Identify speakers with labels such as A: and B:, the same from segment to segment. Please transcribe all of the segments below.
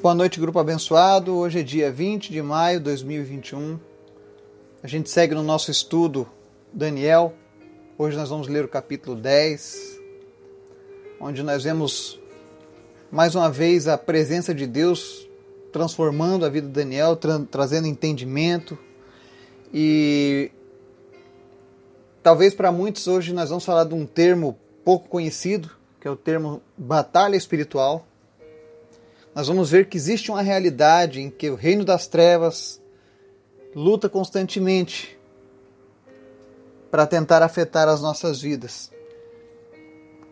A: Boa noite, grupo abençoado. Hoje é dia 20 de maio de 2021. A gente segue no nosso estudo Daniel. Hoje nós vamos ler o capítulo 10, onde nós vemos mais uma vez a presença de Deus transformando a vida de Daniel, tra trazendo entendimento. E talvez para muitos hoje nós vamos falar de um termo pouco conhecido, que é o termo batalha espiritual nós vamos ver que existe uma realidade em que o reino das trevas luta constantemente para tentar afetar as nossas vidas.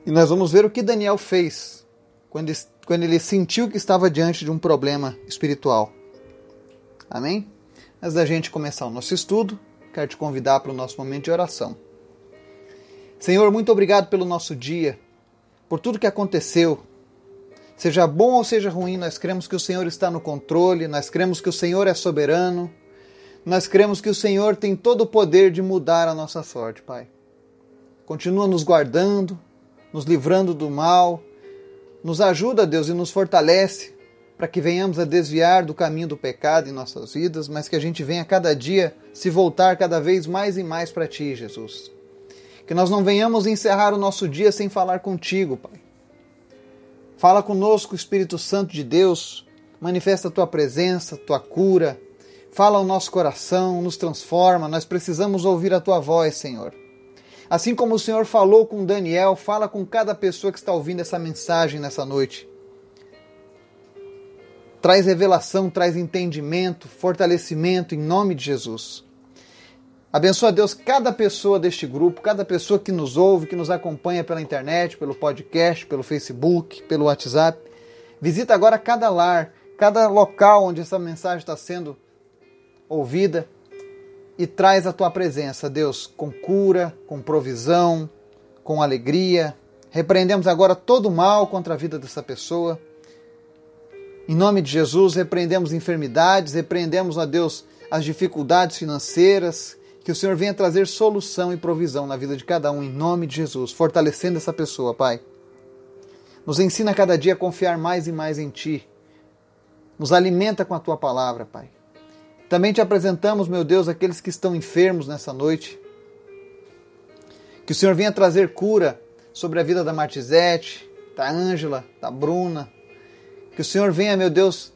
A: E nós vamos ver o que Daniel fez quando, quando ele sentiu que estava diante de um problema espiritual. Amém? Antes da gente começar o nosso estudo, quero te convidar para o nosso momento de oração. Senhor, muito obrigado pelo nosso dia, por tudo que aconteceu, Seja bom ou seja ruim, nós cremos que o Senhor está no controle, nós cremos que o Senhor é soberano, nós cremos que o Senhor tem todo o poder de mudar a nossa sorte, Pai. Continua nos guardando, nos livrando do mal, nos ajuda, Deus, e nos fortalece para que venhamos a desviar do caminho do pecado em nossas vidas, mas que a gente venha cada dia se voltar cada vez mais e mais para Ti, Jesus. Que nós não venhamos encerrar o nosso dia sem falar contigo, Pai Fala conosco, Espírito Santo de Deus, manifesta a tua presença, a tua cura. Fala ao nosso coração, nos transforma. Nós precisamos ouvir a tua voz, Senhor. Assim como o Senhor falou com Daniel, fala com cada pessoa que está ouvindo essa mensagem nessa noite. Traz revelação, traz entendimento, fortalecimento em nome de Jesus. Abençoa, Deus, cada pessoa deste grupo, cada pessoa que nos ouve, que nos acompanha pela internet, pelo podcast, pelo Facebook, pelo WhatsApp. Visita agora cada lar, cada local onde essa mensagem está sendo ouvida e traz a tua presença, Deus, com cura, com provisão, com alegria. Repreendemos agora todo o mal contra a vida dessa pessoa. Em nome de Jesus, repreendemos enfermidades, repreendemos, ó Deus, as dificuldades financeiras, que o Senhor venha trazer solução e provisão na vida de cada um, em nome de Jesus, fortalecendo essa pessoa, Pai. Nos ensina cada dia a confiar mais e mais em Ti. Nos alimenta com a Tua palavra, Pai. Também te apresentamos, meu Deus, aqueles que estão enfermos nessa noite. Que o Senhor venha trazer cura sobre a vida da Martizete, da Ângela, da Bruna. Que o Senhor venha, meu Deus,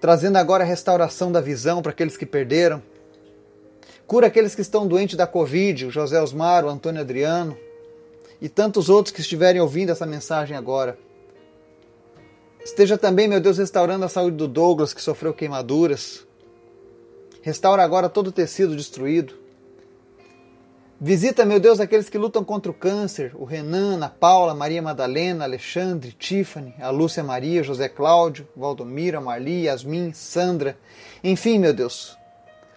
A: trazendo agora a restauração da visão para aqueles que perderam Cura aqueles que estão doentes da Covid, o José Osmar, o Antônio Adriano e tantos outros que estiverem ouvindo essa mensagem agora. Esteja também, meu Deus, restaurando a saúde do Douglas, que sofreu queimaduras. Restaura agora todo o tecido destruído. Visita, meu Deus, aqueles que lutam contra o câncer: o Renan, a Paula, Maria Madalena, Alexandre, Tiffany, a Lúcia Maria, José Cláudio, Valdomiro, Marli, Yasmin, Sandra. Enfim, meu Deus,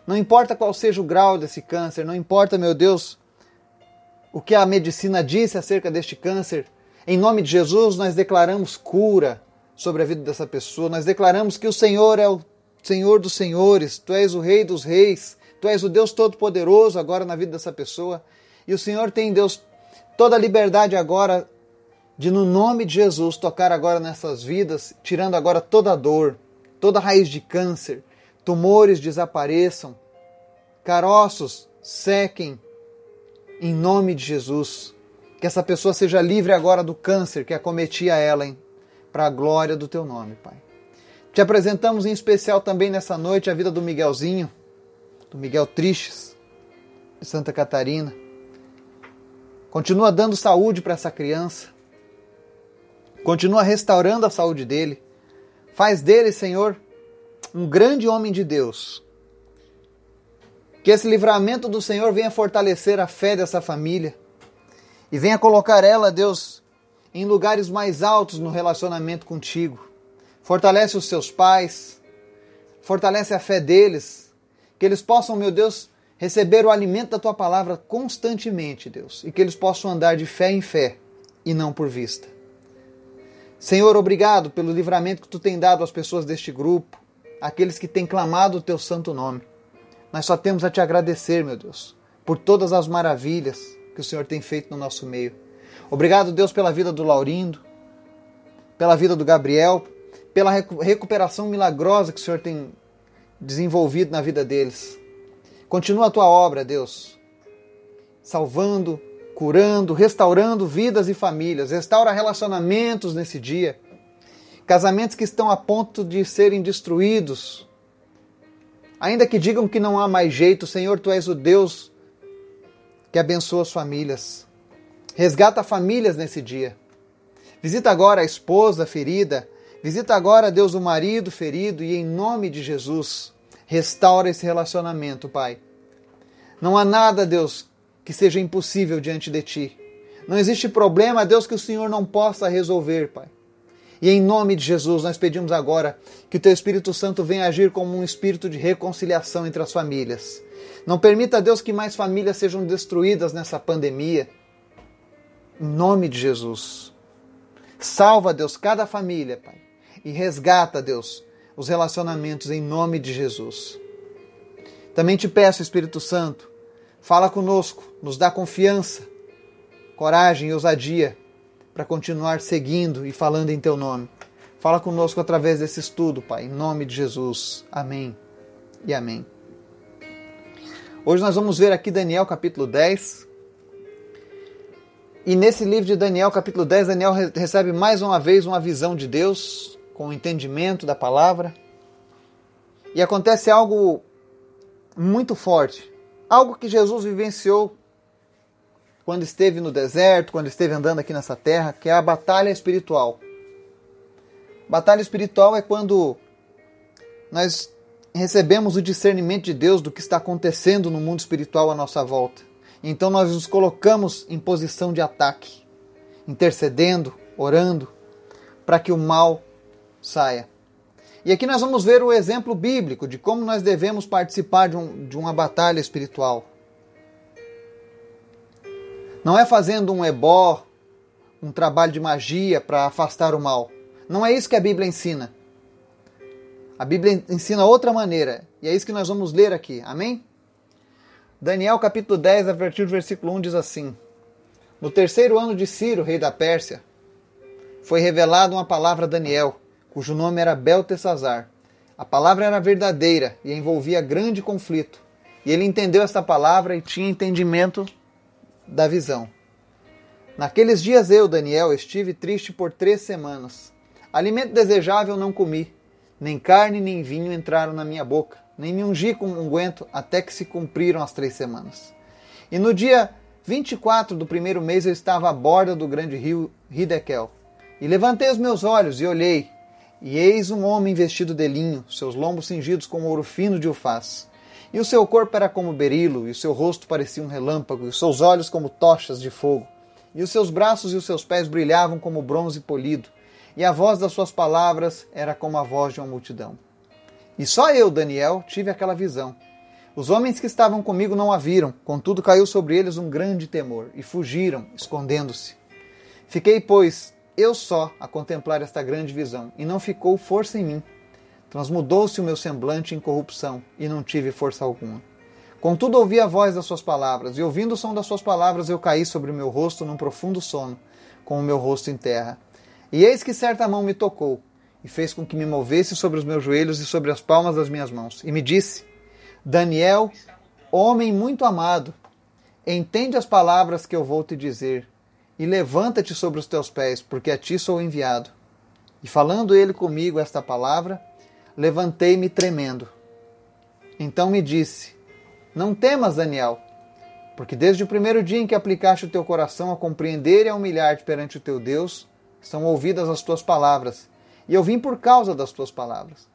A: não importa qual seja o grau desse câncer, não importa, meu Deus, o que a medicina disse acerca deste câncer. Em nome de Jesus, nós declaramos cura sobre a vida dessa pessoa. Nós declaramos que o Senhor é o Senhor dos senhores, tu és o Rei dos reis, tu és o Deus Todo-Poderoso agora na vida dessa pessoa. E o Senhor tem, Deus, toda a liberdade agora de, no nome de Jesus, tocar agora nessas vidas, tirando agora toda a dor, toda a raiz de câncer, tumores desapareçam, caroços sequem, em nome de Jesus. Que essa pessoa seja livre agora do câncer que acometia ela, para a glória do teu nome, Pai. Te apresentamos em especial também nessa noite a vida do Miguelzinho, do Miguel Tristes, de Santa Catarina. Continua dando saúde para essa criança. Continua restaurando a saúde dele. Faz dele, Senhor, um grande homem de Deus. Que esse livramento do Senhor venha fortalecer a fé dessa família e venha colocar ela, Deus, em lugares mais altos no relacionamento contigo. Fortalece os seus pais, fortalece a fé deles, que eles possam, meu Deus, receber o alimento da tua palavra constantemente, Deus, e que eles possam andar de fé em fé e não por vista. Senhor, obrigado pelo livramento que tu tem dado às pessoas deste grupo aqueles que têm clamado o teu santo nome. Nós só temos a te agradecer, meu Deus, por todas as maravilhas que o Senhor tem feito no nosso meio. Obrigado, Deus, pela vida do Laurindo. pela vida do Gabriel, pela recuperação milagrosa que o Senhor tem desenvolvido na vida deles. Continua a tua obra, Deus, salvando, curando, restaurando vidas e famílias. Restaura relacionamentos nesse dia. Casamentos que estão a ponto de serem destruídos. Ainda que digam que não há mais jeito, Senhor, tu és o Deus que abençoa as famílias. Resgata famílias nesse dia. Visita agora a esposa ferida. Visita agora, Deus, o marido ferido e, em nome de Jesus, restaura esse relacionamento, Pai. Não há nada, Deus, que seja impossível diante de Ti. Não existe problema, Deus, que o Senhor não possa resolver, Pai. E em nome de Jesus, nós pedimos agora que o Teu Espírito Santo venha agir como um espírito de reconciliação entre as famílias. Não permita, Deus, que mais famílias sejam destruídas nessa pandemia. Em nome de Jesus. Salva, Deus, cada família, Pai. E resgata, Deus, os relacionamentos em nome de Jesus. Também te peço, Espírito Santo, fala conosco, nos dá confiança, coragem e ousadia para continuar seguindo e falando em teu nome. Fala conosco através desse estudo, Pai, em nome de Jesus. Amém e amém. Hoje nós vamos ver aqui Daniel capítulo 10, e nesse livro de Daniel, capítulo 10, Daniel recebe mais uma vez uma visão de Deus, com o entendimento da palavra. E acontece algo muito forte. Algo que Jesus vivenciou quando esteve no deserto, quando esteve andando aqui nessa terra, que é a batalha espiritual. Batalha espiritual é quando nós recebemos o discernimento de Deus do que está acontecendo no mundo espiritual à nossa volta. Então nós nos colocamos em posição de ataque, intercedendo, orando, para que o mal saia. E aqui nós vamos ver o exemplo bíblico de como nós devemos participar de, um, de uma batalha espiritual. Não é fazendo um ebó, um trabalho de magia para afastar o mal. Não é isso que a Bíblia ensina. A Bíblia ensina outra maneira. E é isso que nós vamos ler aqui. Amém? Daniel capítulo 10, a partir do versículo 1 diz assim: No terceiro ano de Ciro, rei da Pérsia, foi revelada uma palavra a Daniel, cujo nome era Beltesazar. A palavra era verdadeira e envolvia grande conflito. E ele entendeu esta palavra e tinha entendimento da visão. Naqueles dias eu, Daniel, estive triste por três semanas. Alimento desejável não comi, nem carne nem vinho entraram na minha boca nem me ungi com unguento até que se cumpriram as três semanas. E no dia 24 do primeiro mês eu estava à borda do grande rio Hidekel. E levantei os meus olhos e olhei, e eis um homem vestido de linho, seus lombos cingidos com ouro fino de ufaz. E o seu corpo era como berilo, e o seu rosto parecia um relâmpago, e os seus olhos como tochas de fogo. E os seus braços e os seus pés brilhavam como bronze polido, e a voz das suas palavras era como a voz de uma multidão. E só eu, Daniel, tive aquela visão. Os homens que estavam comigo não a viram, contudo caiu sobre eles um grande temor, e fugiram, escondendo-se. Fiquei, pois, eu só a contemplar esta grande visão, e não ficou força em mim. Transmudou-se o meu semblante em corrupção, e não tive força alguma. Contudo ouvi a voz das suas palavras, e ouvindo o som das suas palavras eu caí sobre o meu rosto num profundo sono, com o meu rosto em terra. E eis que certa mão me tocou, e fez com que me movesse sobre os meus joelhos e sobre as palmas das minhas mãos. E me disse: Daniel, homem muito amado, entende as palavras que eu vou te dizer, e levanta-te sobre os teus pés, porque a ti sou enviado. E falando ele comigo esta palavra, levantei-me tremendo. Então me disse: Não temas, Daniel, porque desde o primeiro dia em que aplicaste o teu coração a compreender e a humilhar-te perante o teu Deus, estão ouvidas as tuas palavras e eu vim por causa das tuas palavras.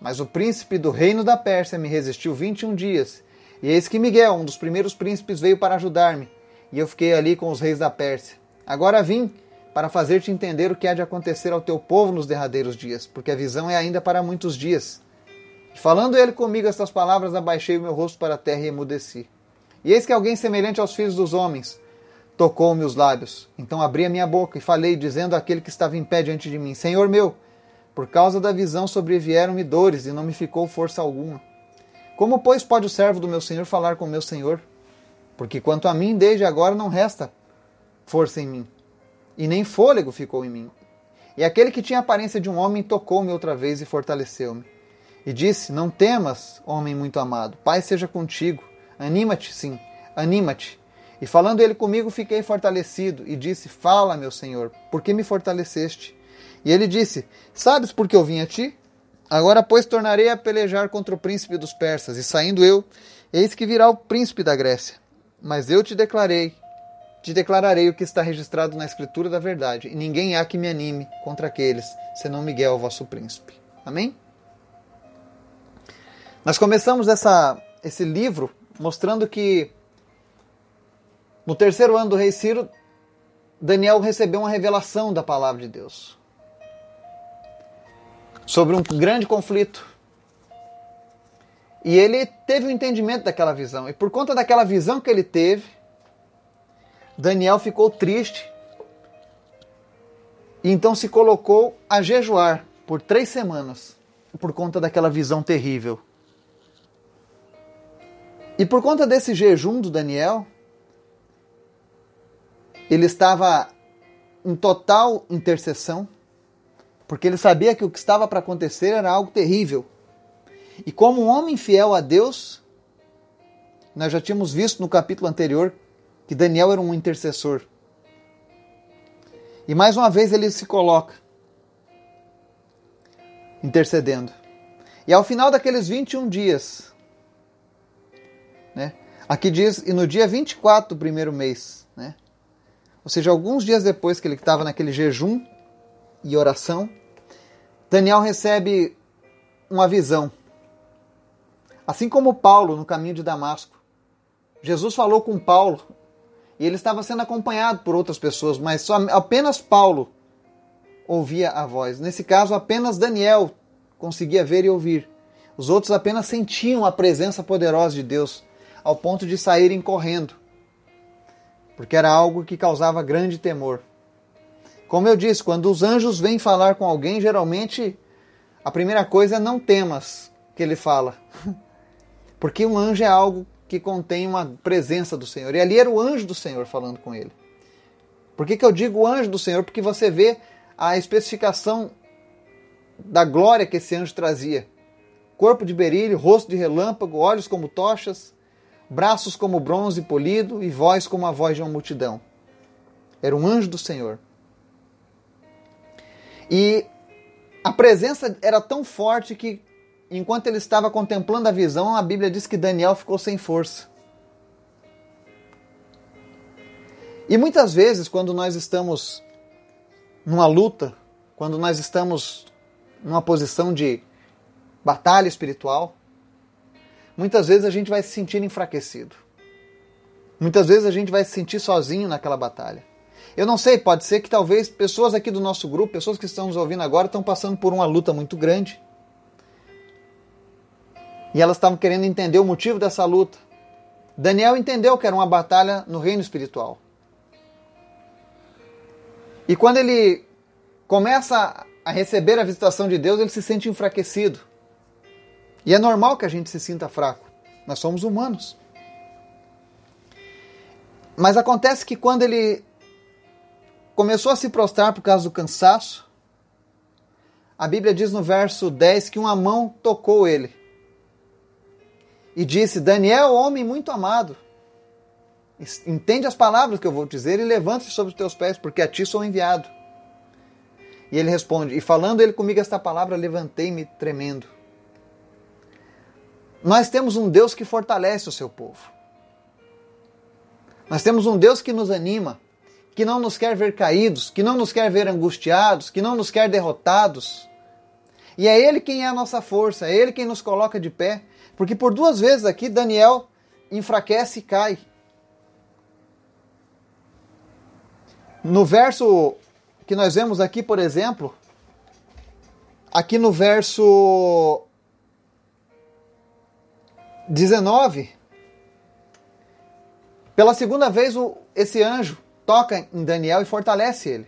A: Mas o príncipe do reino da Pérsia me resistiu vinte e um dias, e eis que Miguel, um dos primeiros príncipes, veio para ajudar-me, e eu fiquei ali com os reis da Pérsia. Agora vim para fazer-te entender o que há de acontecer ao teu povo nos derradeiros dias, porque a visão é ainda para muitos dias. E falando ele comigo estas palavras, abaixei o meu rosto para a terra e emudeci. E eis que alguém semelhante aos filhos dos homens tocou-me os lábios. Então abri a minha boca e falei, dizendo àquele que estava em pé diante de mim: Senhor meu, por causa da visão sobrevieram-me dores e não me ficou força alguma. Como, pois, pode o servo do meu senhor falar com meu senhor? Porque quanto a mim, desde agora não resta força em mim, e nem fôlego ficou em mim. E aquele que tinha a aparência de um homem tocou-me outra vez e fortaleceu-me. E disse: Não temas, homem muito amado, Pai seja contigo. Anima-te, sim, anima-te. E falando ele comigo, fiquei fortalecido e disse: Fala, meu senhor, por que me fortaleceste? E ele disse: Sabes por que eu vim a ti? Agora, pois, tornarei a pelejar contra o príncipe dos persas, e saindo eu, eis que virá o príncipe da Grécia. Mas eu te declarei te declararei o que está registrado na Escritura da verdade, e ninguém há que me anime contra aqueles, senão Miguel, vosso príncipe. Amém? Nós começamos essa, esse livro mostrando que no terceiro ano do rei Ciro, Daniel recebeu uma revelação da palavra de Deus sobre um grande conflito. E ele teve o um entendimento daquela visão. E por conta daquela visão que ele teve, Daniel ficou triste e então se colocou a jejuar por três semanas por conta daquela visão terrível. E por conta desse jejum do Daniel, ele estava em total intercessão, porque ele sabia que o que estava para acontecer era algo terrível. E como um homem fiel a Deus, nós já tínhamos visto no capítulo anterior que Daniel era um intercessor. E mais uma vez ele se coloca intercedendo. E ao final daqueles 21 dias, né? Aqui diz, e no dia 24 do primeiro mês, né? Ou seja, alguns dias depois que ele estava naquele jejum e oração, Daniel recebe uma visão. Assim como Paulo no caminho de Damasco. Jesus falou com Paulo e ele estava sendo acompanhado por outras pessoas, mas só, apenas Paulo ouvia a voz. Nesse caso, apenas Daniel conseguia ver e ouvir. Os outros apenas sentiam a presença poderosa de Deus, ao ponto de saírem correndo, porque era algo que causava grande temor. Como eu disse, quando os anjos vêm falar com alguém, geralmente a primeira coisa é não temas que ele fala. Porque um anjo é algo que contém uma presença do Senhor. E ali era o anjo do Senhor falando com ele. Por que, que eu digo anjo do Senhor? Porque você vê a especificação da glória que esse anjo trazia: corpo de berilho, rosto de relâmpago, olhos como tochas, braços como bronze polido e voz como a voz de uma multidão. Era um anjo do Senhor. E a presença era tão forte que enquanto ele estava contemplando a visão, a Bíblia diz que Daniel ficou sem força. E muitas vezes, quando nós estamos numa luta, quando nós estamos numa posição de batalha espiritual, muitas vezes a gente vai se sentir enfraquecido. Muitas vezes a gente vai se sentir sozinho naquela batalha. Eu não sei, pode ser que talvez pessoas aqui do nosso grupo, pessoas que estão nos ouvindo agora, estão passando por uma luta muito grande e elas estavam querendo entender o motivo dessa luta. Daniel entendeu que era uma batalha no reino espiritual. E quando ele começa a receber a visitação de Deus, ele se sente enfraquecido. E é normal que a gente se sinta fraco. Nós somos humanos. Mas acontece que quando ele começou a se prostrar por causa do cansaço, a Bíblia diz no verso 10 que uma mão tocou ele e disse: Daniel, homem muito amado, entende as palavras que eu vou dizer e levante-se sobre os teus pés, porque a ti sou enviado. E ele responde: E falando ele comigo esta palavra, levantei-me tremendo. Nós temos um Deus que fortalece o seu povo. Nós temos um Deus que nos anima, que não nos quer ver caídos, que não nos quer ver angustiados, que não nos quer derrotados. E é Ele quem é a nossa força, é Ele quem nos coloca de pé. Porque por duas vezes aqui Daniel enfraquece e cai. No verso que nós vemos aqui, por exemplo, aqui no verso 19, pela segunda vez esse anjo toca em Daniel e fortalece ele,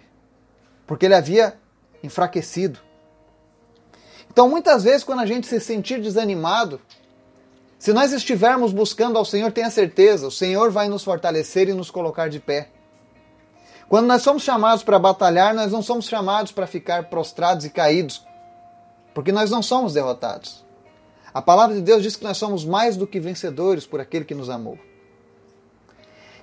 A: porque ele havia enfraquecido. Então, muitas vezes, quando a gente se sentir desanimado, se nós estivermos buscando ao Senhor, tenha certeza, o Senhor vai nos fortalecer e nos colocar de pé. Quando nós somos chamados para batalhar, nós não somos chamados para ficar prostrados e caídos, porque nós não somos derrotados. A palavra de Deus diz que nós somos mais do que vencedores por aquele que nos amou.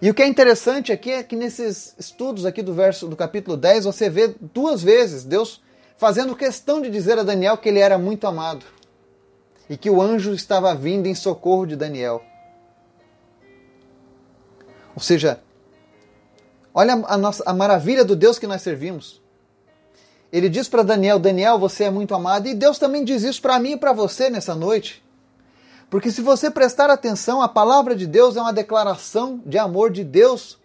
A: E o que é interessante aqui é que nesses estudos aqui do verso do capítulo 10, você vê duas vezes Deus fazendo questão de dizer a Daniel que ele era muito amado e que o anjo estava vindo em socorro de Daniel. Ou seja, olha a, nossa, a maravilha do Deus que nós servimos. Ele diz para Daniel: Daniel, você é muito amado. E Deus também diz isso para mim e para você nessa noite. Porque se você prestar atenção, a palavra de Deus é uma declaração de amor de Deus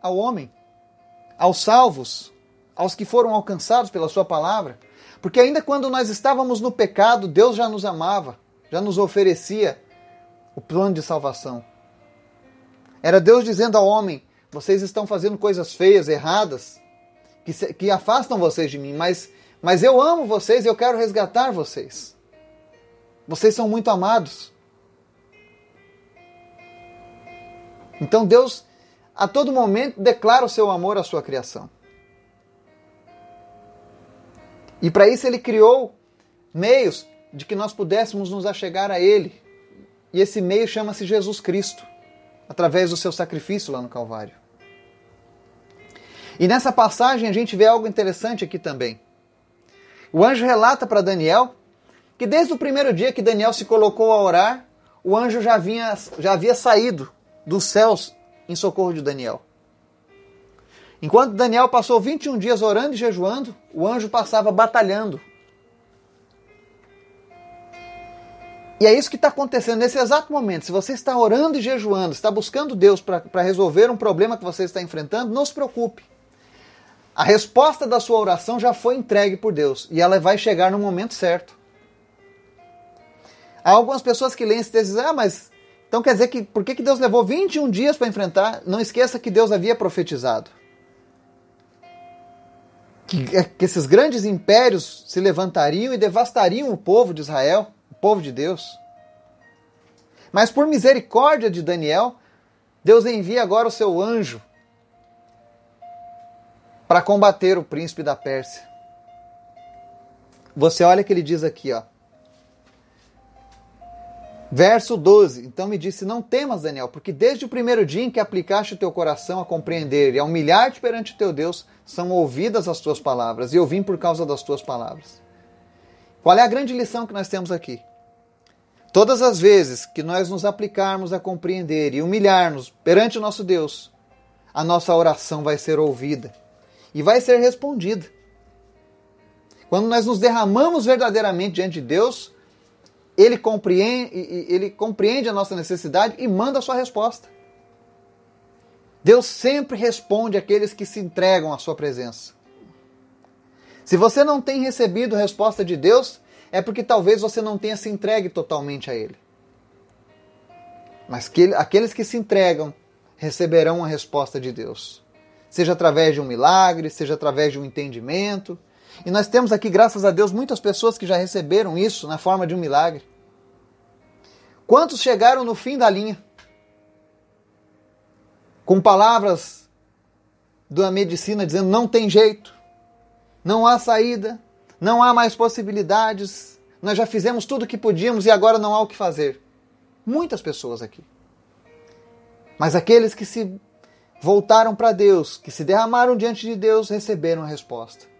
A: ao homem, aos salvos, aos que foram alcançados pela Sua palavra. Porque ainda quando nós estávamos no pecado, Deus já nos amava, já nos oferecia o plano de salvação. Era Deus dizendo ao homem: vocês estão fazendo coisas feias, erradas, que, se, que afastam vocês de mim, mas, mas eu amo vocês e eu quero resgatar vocês. Vocês são muito amados. Então Deus, a todo momento, declara o seu amor à sua criação. E para isso ele criou meios de que nós pudéssemos nos achegar a Ele. E esse meio chama-se Jesus Cristo, através do seu sacrifício lá no Calvário. E nessa passagem a gente vê algo interessante aqui também. O anjo relata para Daniel que desde o primeiro dia que Daniel se colocou a orar, o anjo já, vinha, já havia saído dos céus em socorro de Daniel. Enquanto Daniel passou 21 dias orando e jejuando, o anjo passava batalhando. E é isso que está acontecendo nesse exato momento. Se você está orando e jejuando, está buscando Deus para resolver um problema que você está enfrentando, não se preocupe. A resposta da sua oração já foi entregue por Deus e ela vai chegar no momento certo. Há algumas pessoas que leem esse texto e dizem, ah, mas então quer dizer que por que, Deus levou 21 dias para enfrentar? Não esqueça que Deus havia profetizado. Que, é, que esses grandes impérios se levantariam e devastariam o povo de Israel, o povo de Deus. Mas por misericórdia de Daniel, Deus envia agora o seu anjo para combater o príncipe da Pérsia. Você olha que ele diz aqui, ó. Verso 12. Então me disse: Não temas, Daniel, porque desde o primeiro dia em que aplicaste o teu coração a compreender e a humilhar-te perante teu Deus, são ouvidas as tuas palavras, e eu vim por causa das tuas palavras. Qual é a grande lição que nós temos aqui? Todas as vezes que nós nos aplicarmos a compreender e humilhar-nos perante o nosso Deus, a nossa oração vai ser ouvida e vai ser respondida. Quando nós nos derramamos verdadeiramente diante de Deus, ele compreende, ele compreende a nossa necessidade e manda a sua resposta. Deus sempre responde àqueles que se entregam à sua presença. Se você não tem recebido resposta de Deus, é porque talvez você não tenha se entregue totalmente a Ele. Mas que, aqueles que se entregam receberão a resposta de Deus. Seja através de um milagre, seja através de um entendimento, e nós temos aqui, graças a Deus, muitas pessoas que já receberam isso na forma de um milagre. Quantos chegaram no fim da linha? Com palavras da medicina dizendo não tem jeito, não há saída, não há mais possibilidades, nós já fizemos tudo o que podíamos e agora não há o que fazer. Muitas pessoas aqui. Mas aqueles que se voltaram para Deus, que se derramaram diante de Deus, receberam a resposta.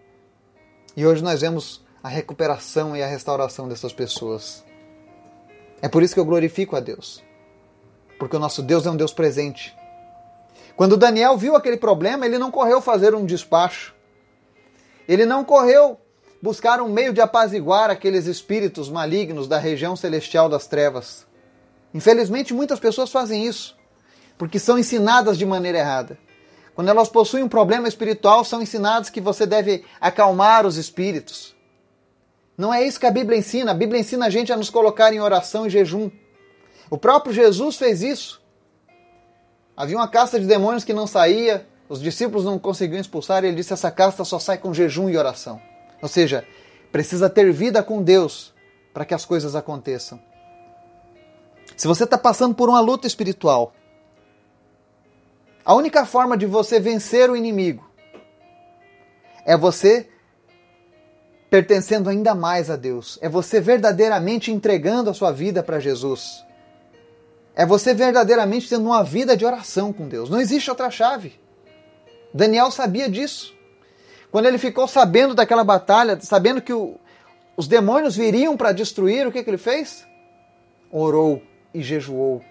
A: E hoje nós vemos a recuperação e a restauração dessas pessoas. É por isso que eu glorifico a Deus. Porque o nosso Deus é um Deus presente. Quando Daniel viu aquele problema, ele não correu fazer um despacho. Ele não correu buscar um meio de apaziguar aqueles espíritos malignos da região celestial das trevas. Infelizmente, muitas pessoas fazem isso, porque são ensinadas de maneira errada. Quando elas possuem um problema espiritual, são ensinadas que você deve acalmar os espíritos. Não é isso que a Bíblia ensina. A Bíblia ensina a gente a nos colocar em oração e jejum. O próprio Jesus fez isso. Havia uma casta de demônios que não saía, os discípulos não conseguiam expulsar, e ele disse: essa casta só sai com jejum e oração. Ou seja, precisa ter vida com Deus para que as coisas aconteçam. Se você está passando por uma luta espiritual, A única forma de você vencer o inimigo é você pertencendo ainda mais a Deus. É você verdadeiramente entregando a sua vida para Jesus. É você verdadeiramente tendo uma vida de oração com Deus. Não existe outra chave. Daniel sabia disso. Quando ele ficou sabendo daquela batalha, sabendo que o, os demônios viriam para destruir, o que, que ele fez? Orou e jejuou.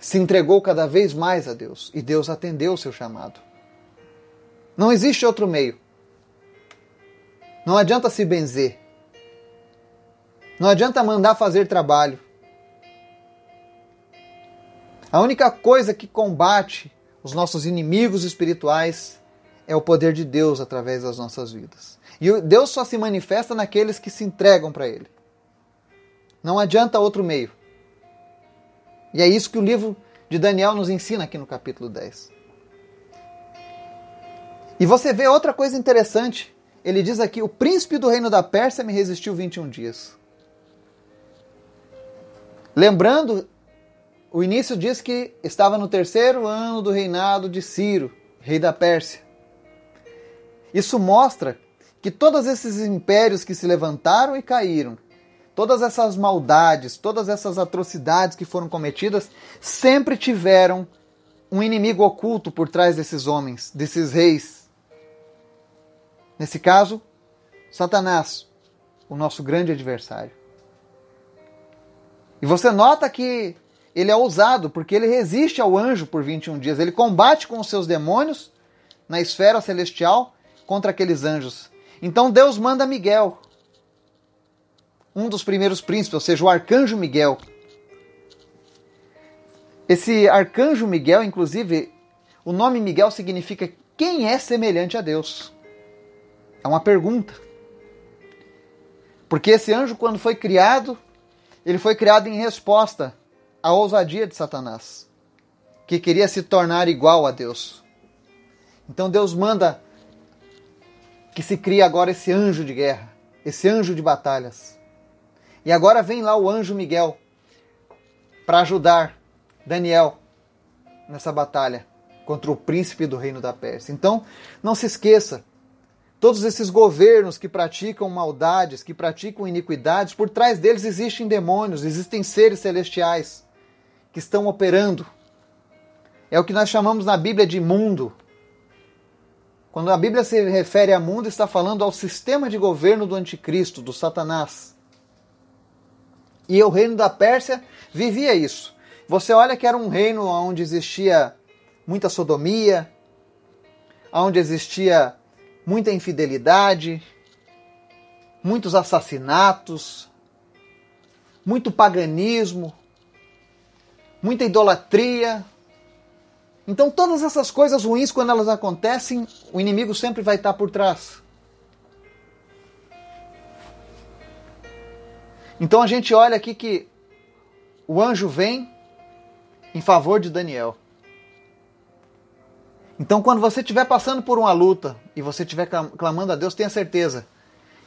A: Se entregou cada vez mais a Deus. E Deus atendeu o seu chamado. Não existe outro meio. Não adianta se benzer. Não adianta mandar fazer trabalho. A única coisa que combate os nossos inimigos espirituais é o poder de Deus através das nossas vidas. E Deus só se manifesta naqueles que se entregam para Ele. Não adianta outro meio. E é isso que o livro de Daniel nos ensina aqui no capítulo 10. E você vê outra coisa interessante. Ele diz aqui: O príncipe do reino da Pérsia me resistiu 21 dias. Lembrando, o início diz que estava no terceiro ano do reinado de Ciro, rei da Pérsia. Isso mostra que todos esses impérios que se levantaram e caíram, todas essas maldades, todas essas atrocidades que foram cometidas, sempre tiveram um inimigo oculto por trás desses homens, desses reis. Nesse caso, Satanás, o nosso grande adversário. E você nota que ele é ousado, porque ele resiste ao anjo por 21 dias. Ele combate com os seus demônios na esfera celestial contra aqueles anjos. Então Deus manda Miguel, um dos primeiros príncipes, ou seja, o arcanjo Miguel. Esse arcanjo Miguel, inclusive, o nome Miguel significa quem é semelhante a Deus. É uma pergunta. Porque esse anjo, quando foi criado, ele foi criado em resposta à ousadia de Satanás, que queria se tornar igual a Deus. Então Deus manda que se cria agora esse anjo de guerra, esse anjo de batalhas. E agora vem lá o anjo Miguel para ajudar Daniel nessa batalha contra o príncipe do reino da Pérsia. Então, não se esqueça, todos esses governos que praticam maldades, que praticam iniquidades, por trás deles existem demônios, existem seres celestiais que estão operando. É o que nós chamamos na Bíblia de mundo, quando a Bíblia se refere a mundo, está falando ao sistema de governo do anticristo, do Satanás. E o reino da Pérsia vivia isso. Você olha que era um reino onde existia muita sodomia, onde existia muita infidelidade, muitos assassinatos, muito paganismo, muita idolatria, então, todas essas coisas ruins, quando elas acontecem, o inimigo sempre vai estar por trás. Então, a gente olha aqui que o anjo vem em favor de Daniel. Então, quando você estiver passando por uma luta e você estiver clamando a Deus, tenha certeza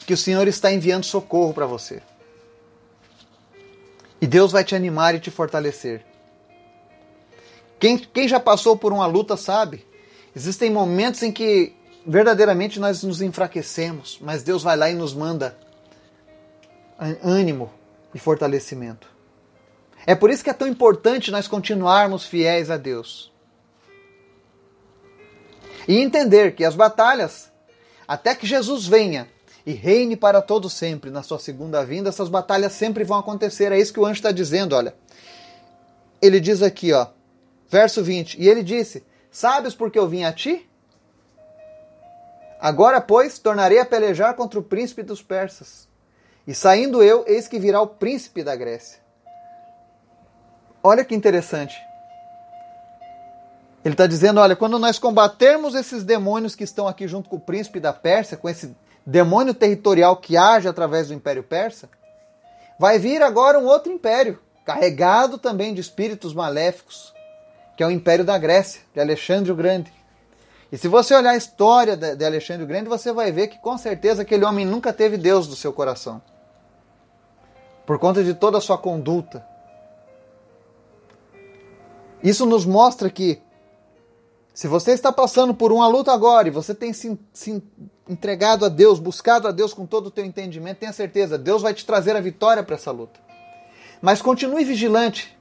A: que o Senhor está enviando socorro para você. E Deus vai te animar e te fortalecer. Quem, quem já passou por uma luta sabe. Existem momentos em que verdadeiramente nós nos enfraquecemos, mas Deus vai lá e nos manda ânimo e fortalecimento. É por isso que é tão importante nós continuarmos fiéis a Deus. E entender que as batalhas, até que Jesus venha e reine para todo sempre na sua segunda vinda, essas batalhas sempre vão acontecer. É isso que o anjo está dizendo, olha. Ele diz aqui, ó. Verso 20: E ele disse: Sabes por que eu vim a ti? Agora, pois, tornarei a pelejar contra o príncipe dos persas. E saindo eu, eis que virá o príncipe da Grécia. Olha que interessante. Ele está dizendo: olha, quando nós combatermos esses demônios que estão aqui junto com o príncipe da Pérsia, com esse demônio territorial que age através do império persa, vai vir agora um outro império, carregado também de espíritos maléficos, que é o Império da Grécia, de Alexandre o Grande. E se você olhar a história de Alexandre o Grande, você vai ver que com certeza aquele homem nunca teve Deus no seu coração. Por conta de toda a sua conduta. Isso nos mostra que Se você está passando por uma luta agora e você tem se, se entregado a Deus, buscado a Deus com todo o teu entendimento, tenha certeza, Deus vai te trazer a vitória para essa luta. Mas continue vigilante,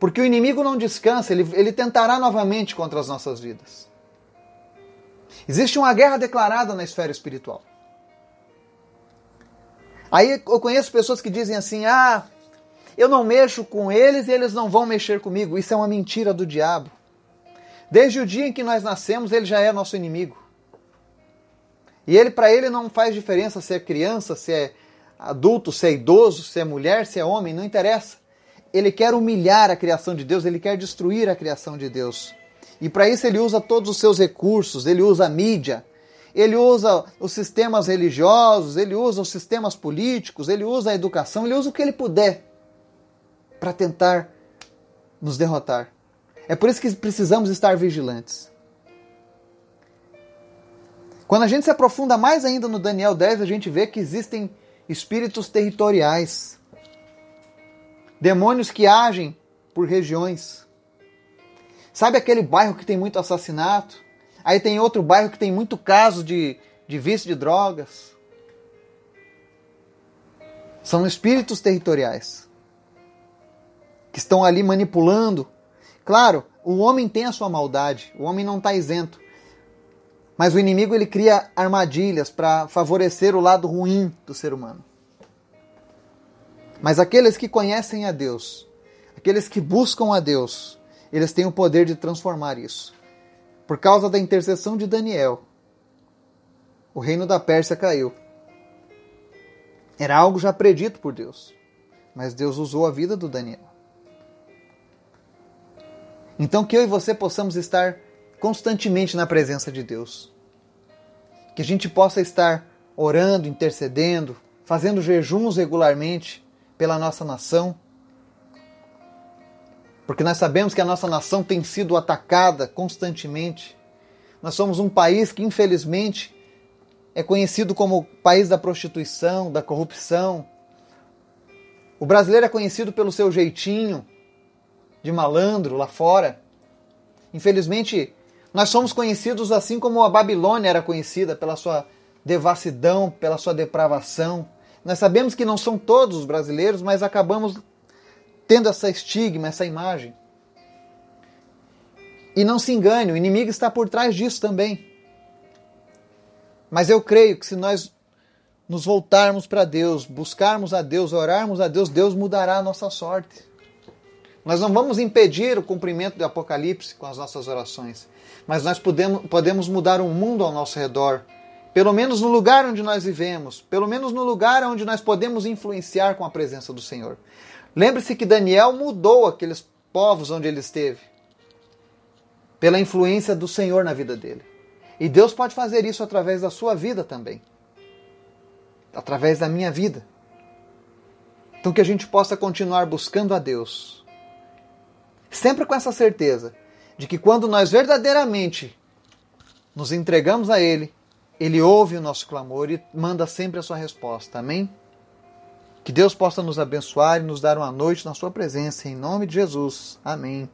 A: porque o inimigo não descansa, ele, ele tentará novamente contra as nossas vidas. Existe uma guerra declarada na esfera espiritual. Aí eu conheço pessoas que dizem assim: ah, eu não mexo com eles e eles não vão mexer comigo. Isso é uma mentira do diabo. Desde o dia em que nós nascemos, ele já é nosso inimigo. E ele, para ele, não faz diferença se é criança, se é adulto, se é idoso, se é mulher, se é homem, não interessa. Ele quer humilhar a criação de Deus, ele quer destruir a criação de Deus. E para isso ele usa todos os seus recursos, ele usa a mídia, ele usa os sistemas religiosos, ele usa os sistemas políticos, ele usa a educação, ele usa o que ele puder para tentar nos derrotar. É por isso que precisamos estar vigilantes. Quando a gente se aprofunda mais ainda no Daniel 10, a gente vê que existem espíritos territoriais, demônios que agem por regiões. Sabe aquele bairro que tem muito assassinato? Aí tem outro bairro que tem muito caso de, de vício de drogas. São espíritos territoriais que estão ali manipulando. Claro, o homem tem a sua maldade, o homem não está isento. Mas o inimigo ele cria armadilhas para favorecer o lado ruim do ser humano. Mas aqueles que conhecem a Deus, aqueles que buscam a Deus, eles têm o poder de transformar isso por causa da intercessão de Daniel, o reino da Pérsia caiu. Era algo já predito por Deus, mas Deus usou a vida do Daniel. Então que eu e você possamos estar constantemente na presença de Deus. Que a gente possa estar orando, intercedendo, fazendo jejuns regularmente pela nossa nação porque nós sabemos que a nossa nação tem sido atacada constantemente. Nós somos um país que, infelizmente, é conhecido como país da prostituição, da corrupção. O brasileiro é conhecido pelo seu jeitinho de malandro lá fora. Infelizmente, nós somos conhecidos assim como a Babilônia era conhecida pela sua devassidão, pela sua depravação. Nós sabemos que não são todos os brasileiros, mas acabamos tendo essa estigma, essa imagem. E não se engane, o inimigo está por trás disso também. Mas eu creio que se nós nos voltarmos para Deus, buscarmos a Deus, orarmos a Deus, Deus mudará a nossa sorte. Nós não vamos impedir o cumprimento do Apocalipse com as nossas orações, mas nós podemos, podemos mudar o mundo ao nosso redor, pelo menos no lugar onde nós vivemos, pelo menos no lugar onde nós podemos influenciar com a presença do Senhor. Lembre-se que Daniel mudou aqueles povos onde ele esteve, pela influência do Senhor na vida dele. E Deus pode fazer isso através da sua vida também, através da minha vida. Então que a gente possa continuar buscando a Deus, sempre com essa certeza de que quando nós verdadeiramente nos entregamos a Ele, Ele ouve o nosso clamor e manda sempre a sua resposta. Amém? Que Deus possa nos abençoar e nos dar uma noite na Sua presença. Em nome de Jesus. Amém.